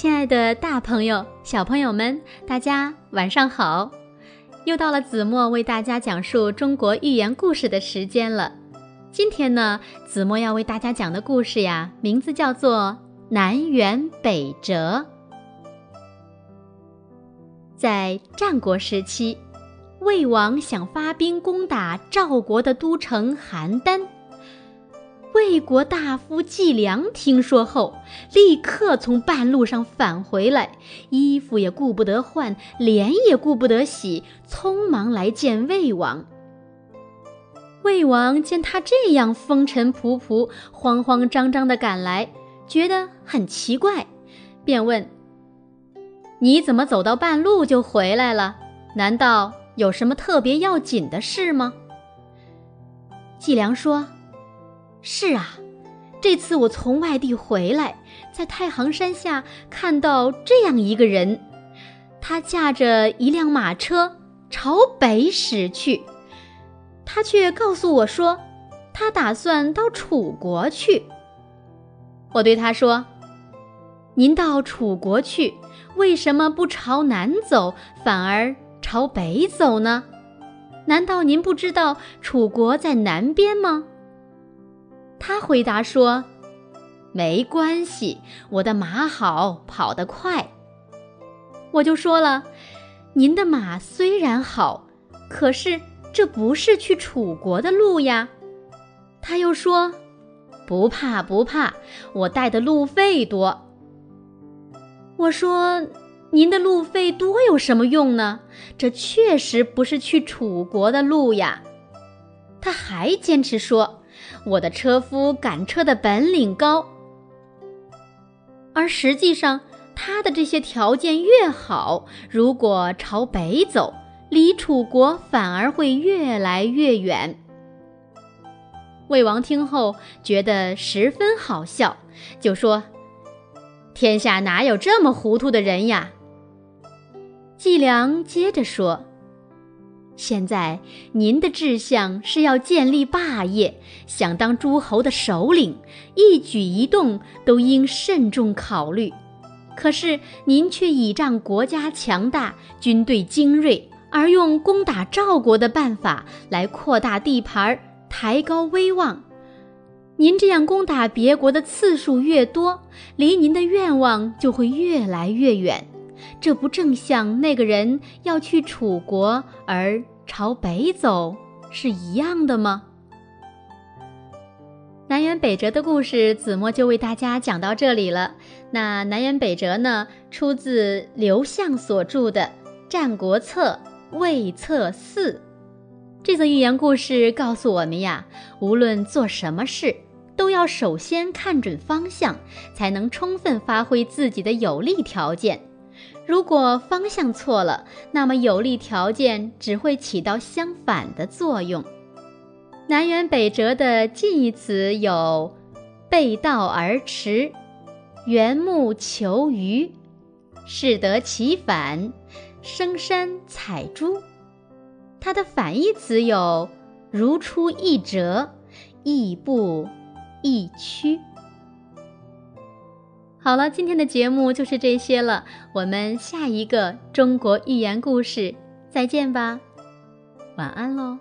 亲爱的，大朋友、小朋友们，大家晚上好！又到了子墨为大家讲述中国寓言故事的时间了。今天呢，子墨要为大家讲的故事呀，名字叫做《南辕北辙》。在战国时期，魏王想发兵攻打赵国的都城邯郸。魏国大夫季梁听说后，立刻从半路上返回来，衣服也顾不得换，脸也顾不得洗，匆忙来见魏王。魏王见他这样风尘仆仆、慌慌张张的赶来，觉得很奇怪，便问：“你怎么走到半路就回来了？难道有什么特别要紧的事吗？”季梁说。是啊，这次我从外地回来，在太行山下看到这样一个人，他驾着一辆马车朝北驶去，他却告诉我说，他打算到楚国去。我对他说：“您到楚国去，为什么不朝南走，反而朝北走呢？难道您不知道楚国在南边吗？”他回答说：“没关系，我的马好，跑得快。”我就说了：“您的马虽然好，可是这不是去楚国的路呀。”他又说：“不怕不怕，我带的路费多。”我说：“您的路费多有什么用呢？这确实不是去楚国的路呀。”他还坚持说。我的车夫赶车的本领高，而实际上他的这些条件越好，如果朝北走，离楚国反而会越来越远。魏王听后觉得十分好笑，就说：“天下哪有这么糊涂的人呀？”季梁接着说。现在您的志向是要建立霸业，想当诸侯的首领，一举一动都应慎重考虑。可是您却倚仗国家强大、军队精锐，而用攻打赵国的办法来扩大地盘、抬高威望。您这样攻打别国的次数越多，离您的愿望就会越来越远。这不正像那个人要去楚国而朝北走是一样的吗？南辕北辙的故事，子墨就为大家讲到这里了。那南辕北辙呢，出自刘向所著的《战国策·魏策四》。这则寓言故事告诉我们呀，无论做什么事，都要首先看准方向，才能充分发挥自己的有利条件。如果方向错了，那么有利条件只会起到相反的作用。南辕北辙的近义词有“背道而驰”“缘木求鱼”“适得其反”“升山采珠”。它的反义词有“如出一辙”“亦步亦趋”。好了，今天的节目就是这些了。我们下一个中国寓言故事再见吧，晚安喽。